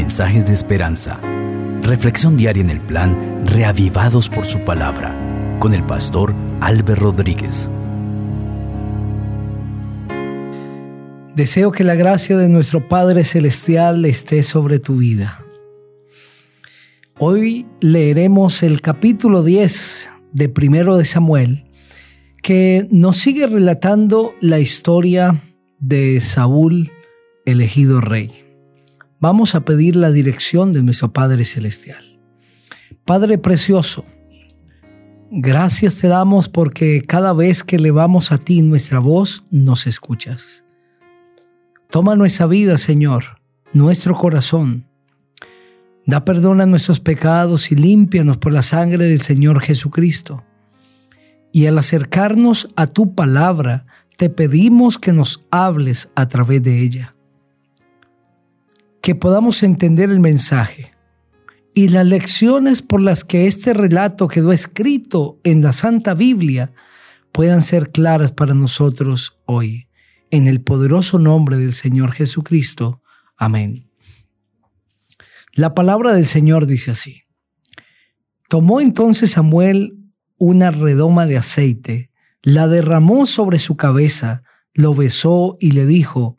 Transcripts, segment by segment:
mensajes de esperanza. Reflexión diaria en el plan Reavivados por su palabra con el pastor Álvaro Rodríguez. Deseo que la gracia de nuestro Padre Celestial esté sobre tu vida. Hoy leeremos el capítulo 10 de Primero de Samuel, que nos sigue relatando la historia de Saúl elegido rey. Vamos a pedir la dirección de nuestro Padre Celestial. Padre Precioso, gracias te damos porque cada vez que levamos a ti nuestra voz, nos escuchas. Toma nuestra vida, Señor, nuestro corazón. Da perdón a nuestros pecados y límpianos por la sangre del Señor Jesucristo. Y al acercarnos a tu palabra, te pedimos que nos hables a través de ella que podamos entender el mensaje y las lecciones por las que este relato quedó escrito en la Santa Biblia puedan ser claras para nosotros hoy. En el poderoso nombre del Señor Jesucristo. Amén. La palabra del Señor dice así. Tomó entonces Samuel una redoma de aceite, la derramó sobre su cabeza, lo besó y le dijo,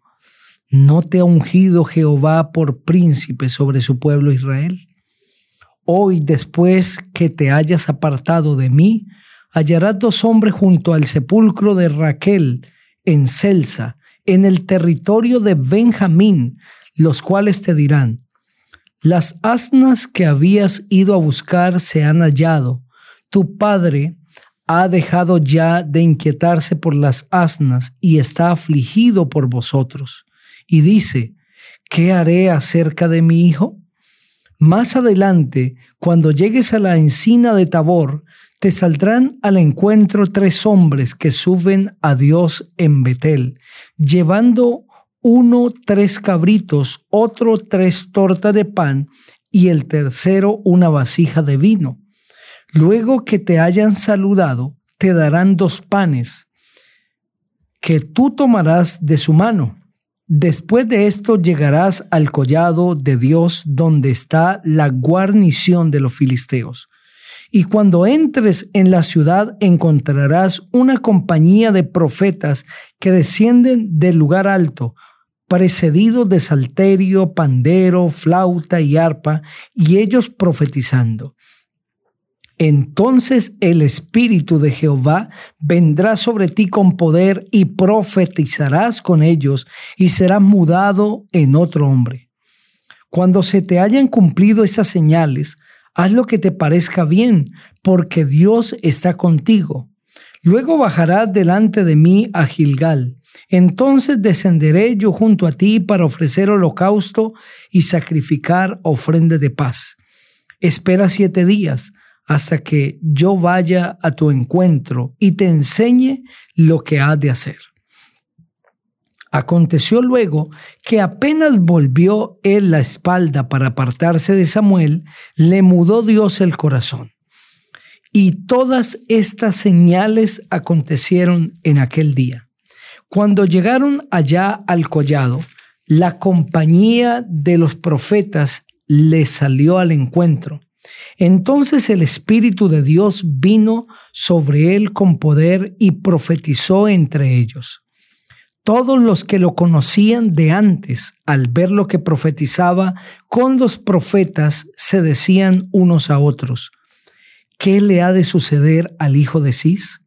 ¿No te ha ungido Jehová por príncipe sobre su pueblo Israel? Hoy, después que te hayas apartado de mí, hallarás dos hombres junto al sepulcro de Raquel en Celsa, en el territorio de Benjamín, los cuales te dirán, las asnas que habías ido a buscar se han hallado, tu padre ha dejado ya de inquietarse por las asnas y está afligido por vosotros y dice, ¿qué haré acerca de mi hijo? Más adelante, cuando llegues a la encina de Tabor, te saldrán al encuentro tres hombres que suben a Dios en Betel, llevando uno tres cabritos, otro tres tortas de pan y el tercero una vasija de vino. Luego que te hayan saludado, te darán dos panes que tú tomarás de su mano Después de esto llegarás al collado de Dios donde está la guarnición de los filisteos. Y cuando entres en la ciudad encontrarás una compañía de profetas que descienden del lugar alto, precedidos de salterio, pandero, flauta y arpa, y ellos profetizando. Entonces el Espíritu de Jehová vendrá sobre ti con poder y profetizarás con ellos y serás mudado en otro hombre. Cuando se te hayan cumplido esas señales, haz lo que te parezca bien, porque Dios está contigo. Luego bajarás delante de mí a Gilgal. Entonces descenderé yo junto a ti para ofrecer holocausto y sacrificar ofrenda de paz. Espera siete días hasta que yo vaya a tu encuentro y te enseñe lo que has de hacer. Aconteció luego que apenas volvió él la espalda para apartarse de Samuel, le mudó Dios el corazón. Y todas estas señales acontecieron en aquel día. Cuando llegaron allá al collado, la compañía de los profetas le salió al encuentro entonces el Espíritu de Dios vino sobre él con poder y profetizó entre ellos. Todos los que lo conocían de antes, al ver lo que profetizaba con los profetas, se decían unos a otros, ¿qué le ha de suceder al hijo de Cis?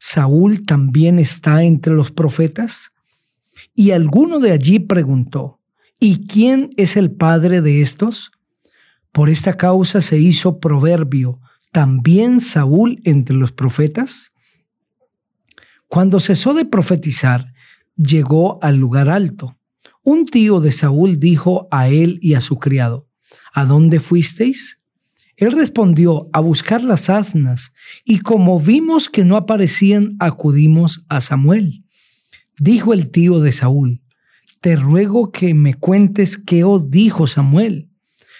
¿Saúl también está entre los profetas? Y alguno de allí preguntó, ¿y quién es el padre de estos? Por esta causa se hizo proverbio también Saúl entre los profetas. Cuando cesó de profetizar, llegó al lugar alto. Un tío de Saúl dijo a él y a su criado, ¿A dónde fuisteis? Él respondió, a buscar las asnas, y como vimos que no aparecían, acudimos a Samuel. Dijo el tío de Saúl, Te ruego que me cuentes qué os dijo Samuel.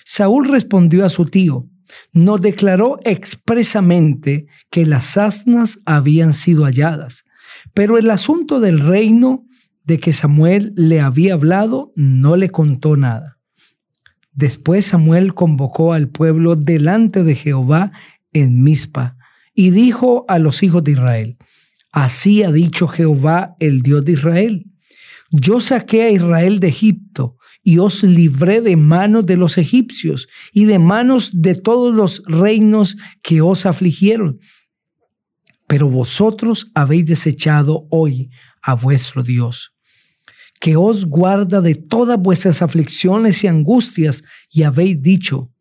Saúl respondió a su tío, nos declaró expresamente que las asnas habían sido halladas, pero el asunto del reino de que Samuel le había hablado no le contó nada. Después Samuel convocó al pueblo delante de Jehová en Mizpa y dijo a los hijos de Israel, Así ha dicho Jehová, el Dios de Israel. Yo saqué a Israel de Egipto y os libré de manos de los egipcios y de manos de todos los reinos que os afligieron. Pero vosotros habéis desechado hoy a vuestro Dios que os guarda de todas vuestras aflicciones y angustias, y habéis dicho,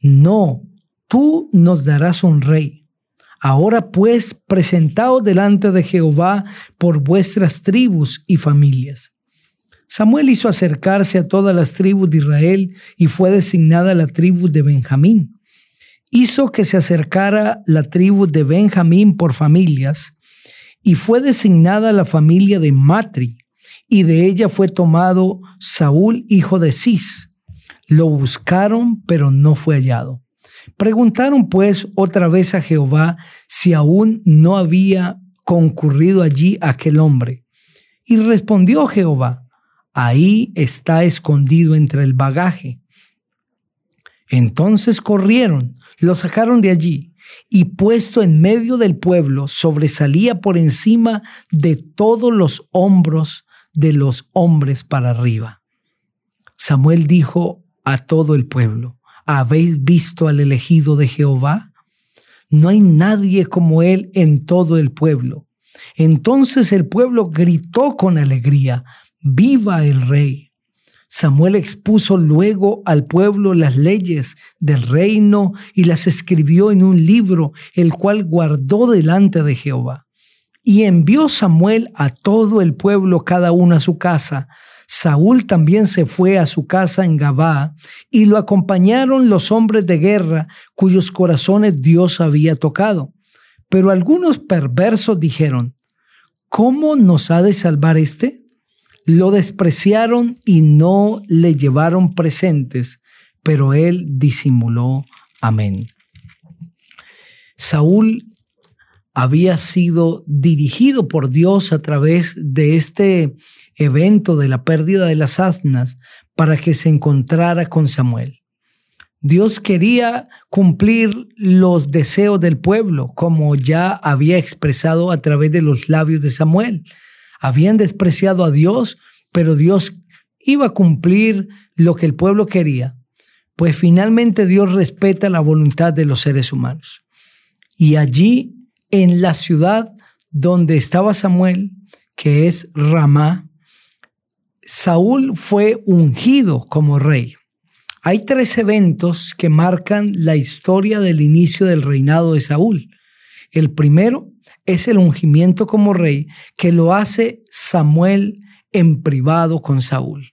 no, tú nos darás un rey. Ahora pues, presentaos delante de Jehová por vuestras tribus y familias. Samuel hizo acercarse a todas las tribus de Israel y fue designada la tribu de Benjamín. Hizo que se acercara la tribu de Benjamín por familias y fue designada la familia de Matri y de ella fue tomado Saúl, hijo de Cis. Lo buscaron, pero no fue hallado. Preguntaron pues otra vez a Jehová si aún no había concurrido allí aquel hombre. Y respondió Jehová, ahí está escondido entre el bagaje. Entonces corrieron, lo sacaron de allí, y puesto en medio del pueblo, sobresalía por encima de todos los hombros de los hombres para arriba. Samuel dijo a todo el pueblo, ¿habéis visto al elegido de Jehová? No hay nadie como él en todo el pueblo. Entonces el pueblo gritó con alegría, ¡Viva el rey! Samuel expuso luego al pueblo las leyes del reino y las escribió en un libro, el cual guardó delante de Jehová. Y envió Samuel a todo el pueblo, cada uno a su casa. Saúl también se fue a su casa en Gabá, y lo acompañaron los hombres de guerra, cuyos corazones Dios había tocado. Pero algunos perversos dijeron, ¿cómo nos ha de salvar este? Lo despreciaron y no le llevaron presentes, pero él disimuló. Amén. Saúl había sido dirigido por Dios a través de este evento de la pérdida de las asnas para que se encontrara con Samuel. Dios quería cumplir los deseos del pueblo, como ya había expresado a través de los labios de Samuel. Habían despreciado a Dios, pero Dios iba a cumplir lo que el pueblo quería, pues finalmente Dios respeta la voluntad de los seres humanos. Y allí en la ciudad donde estaba Samuel, que es Ramá, Saúl fue ungido como rey. Hay tres eventos que marcan la historia del inicio del reinado de Saúl. El primero es el ungimiento como rey que lo hace Samuel en privado con Saúl.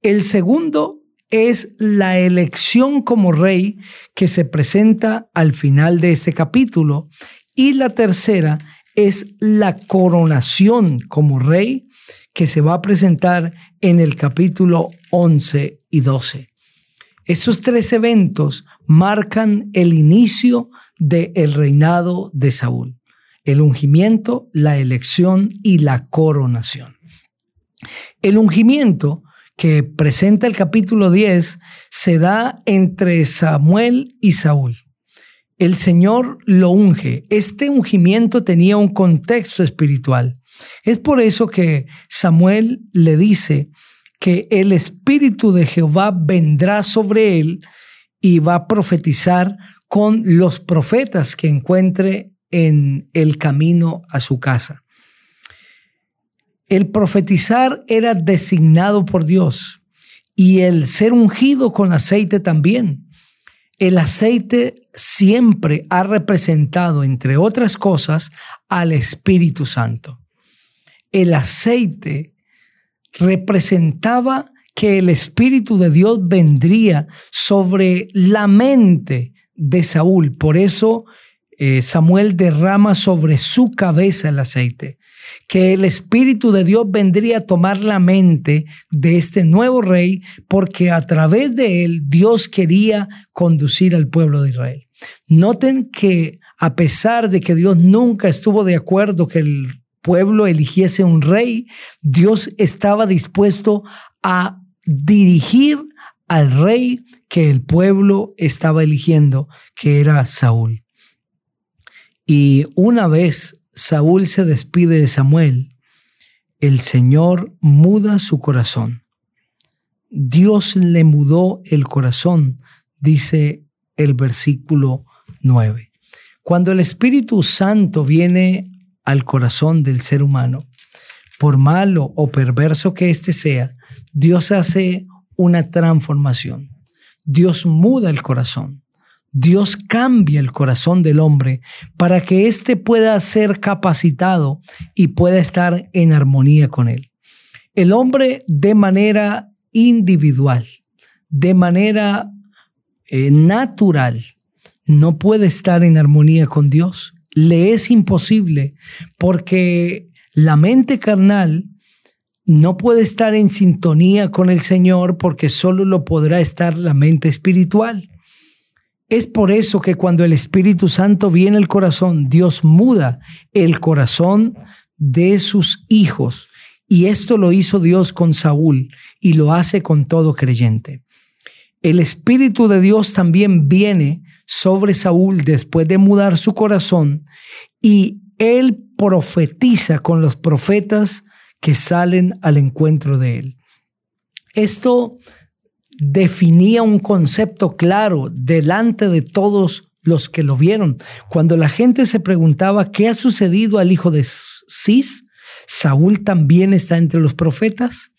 El segundo es la elección como rey que se presenta al final de este capítulo y la tercera es la coronación como rey que se va a presentar en el capítulo 11 y 12. Esos tres eventos marcan el inicio del reinado de Saúl, el ungimiento, la elección y la coronación. El ungimiento que presenta el capítulo 10 se da entre Samuel y Saúl el Señor lo unge. Este ungimiento tenía un contexto espiritual. Es por eso que Samuel le dice que el Espíritu de Jehová vendrá sobre él y va a profetizar con los profetas que encuentre en el camino a su casa. El profetizar era designado por Dios y el ser ungido con aceite también. El aceite siempre ha representado, entre otras cosas, al Espíritu Santo. El aceite representaba que el Espíritu de Dios vendría sobre la mente de Saúl. Por eso eh, Samuel derrama sobre su cabeza el aceite que el Espíritu de Dios vendría a tomar la mente de este nuevo rey porque a través de él Dios quería conducir al pueblo de Israel. Noten que a pesar de que Dios nunca estuvo de acuerdo que el pueblo eligiese un rey, Dios estaba dispuesto a dirigir al rey que el pueblo estaba eligiendo, que era Saúl. Y una vez Saúl se despide de Samuel, el Señor muda su corazón. Dios le mudó el corazón, dice el versículo 9. Cuando el Espíritu Santo viene al corazón del ser humano, por malo o perverso que éste sea, Dios hace una transformación. Dios muda el corazón. Dios cambia el corazón del hombre para que éste pueda ser capacitado y pueda estar en armonía con él. El hombre de manera individual, de manera eh, natural, no puede estar en armonía con Dios. Le es imposible porque la mente carnal no puede estar en sintonía con el Señor porque solo lo podrá estar la mente espiritual. Es por eso que cuando el Espíritu Santo viene al corazón, Dios muda el corazón de sus hijos. Y esto lo hizo Dios con Saúl y lo hace con todo creyente. El Espíritu de Dios también viene sobre Saúl después de mudar su corazón y él profetiza con los profetas que salen al encuentro de él. Esto definía un concepto claro delante de todos los que lo vieron. Cuando la gente se preguntaba qué ha sucedido al hijo de Cis, Saúl también está entre los profetas,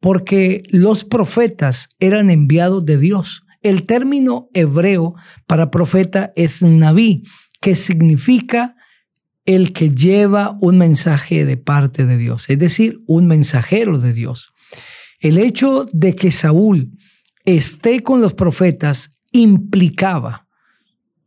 porque los profetas eran enviados de Dios. El término hebreo para profeta es naví, que significa el que lleva un mensaje de parte de Dios, es decir, un mensajero de Dios. El hecho de que Saúl esté con los profetas implicaba,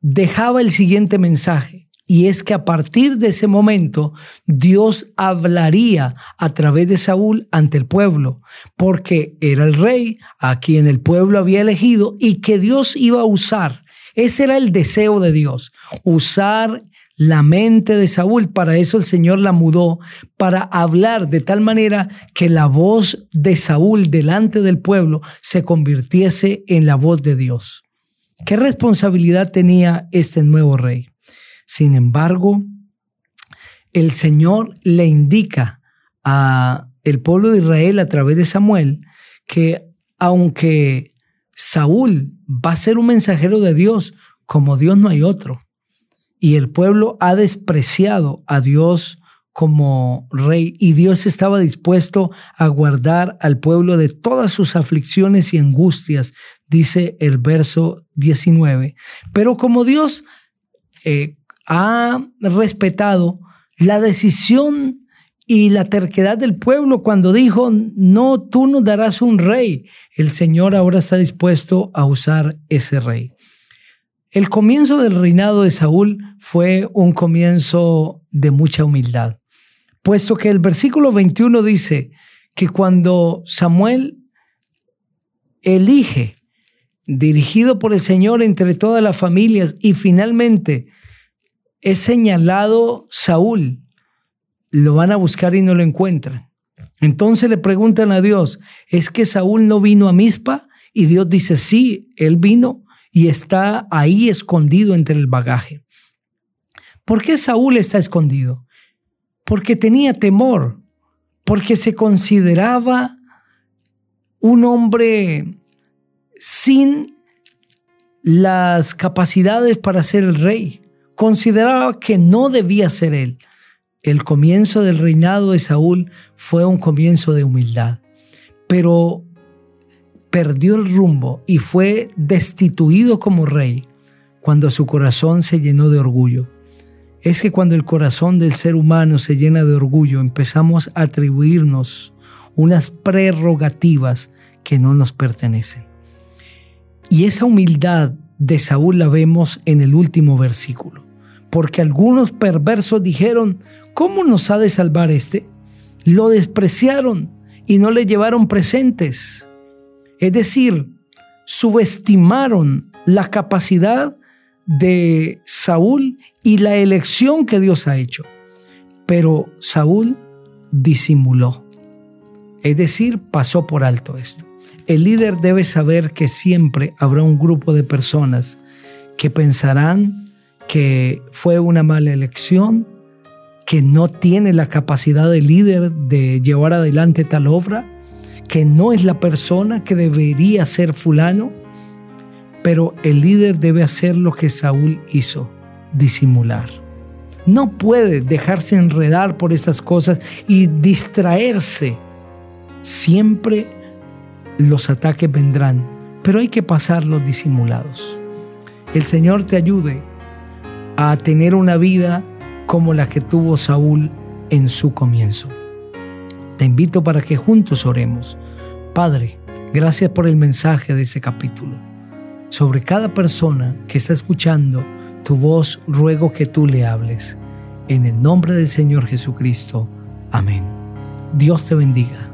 dejaba el siguiente mensaje, y es que a partir de ese momento Dios hablaría a través de Saúl ante el pueblo, porque era el rey a quien el pueblo había elegido y que Dios iba a usar. Ese era el deseo de Dios, usar la mente de Saúl. Para eso el Señor la mudó, para hablar de tal manera que la voz de Saúl delante del pueblo se convirtiese en la voz de Dios. ¿Qué responsabilidad tenía este nuevo rey? Sin embargo, el Señor le indica a el pueblo de Israel a través de Samuel que aunque Saúl va a ser un mensajero de Dios, como Dios no hay otro, y el pueblo ha despreciado a Dios como rey y Dios estaba dispuesto a guardar al pueblo de todas sus aflicciones y angustias, dice el verso 19. Pero como Dios eh, ha respetado la decisión y la terquedad del pueblo cuando dijo, no, tú nos darás un rey, el Señor ahora está dispuesto a usar ese rey. El comienzo del reinado de Saúl fue un comienzo de mucha humildad, puesto que el versículo 21 dice que cuando Samuel elige, dirigido por el Señor entre todas las familias, y finalmente es señalado Saúl, lo van a buscar y no lo encuentran. Entonces le preguntan a Dios, ¿es que Saúl no vino a Mispa? Y Dios dice, sí, él vino y está ahí escondido entre el bagaje. ¿Por qué Saúl está escondido? Porque tenía temor, porque se consideraba un hombre sin las capacidades para ser el rey. Consideraba que no debía ser él. El comienzo del reinado de Saúl fue un comienzo de humildad, pero perdió el rumbo y fue destituido como rey cuando su corazón se llenó de orgullo. Es que cuando el corazón del ser humano se llena de orgullo empezamos a atribuirnos unas prerrogativas que no nos pertenecen. Y esa humildad de Saúl la vemos en el último versículo, porque algunos perversos dijeron, ¿cómo nos ha de salvar este? Lo despreciaron y no le llevaron presentes. Es decir, subestimaron la capacidad de Saúl y la elección que Dios ha hecho. Pero Saúl disimuló. Es decir, pasó por alto esto. El líder debe saber que siempre habrá un grupo de personas que pensarán que fue una mala elección, que no tiene la capacidad de líder de llevar adelante tal obra, que no es la persona que debería ser fulano, pero el líder debe hacer lo que Saúl hizo, disimular. No puede dejarse enredar por estas cosas y distraerse. Siempre los ataques vendrán, pero hay que pasarlos disimulados. El Señor te ayude a tener una vida como la que tuvo Saúl en su comienzo. Te invito para que juntos oremos. Padre, gracias por el mensaje de ese capítulo. Sobre cada persona que está escuchando tu voz, ruego que tú le hables. En el nombre del Señor Jesucristo. Amén. Dios te bendiga.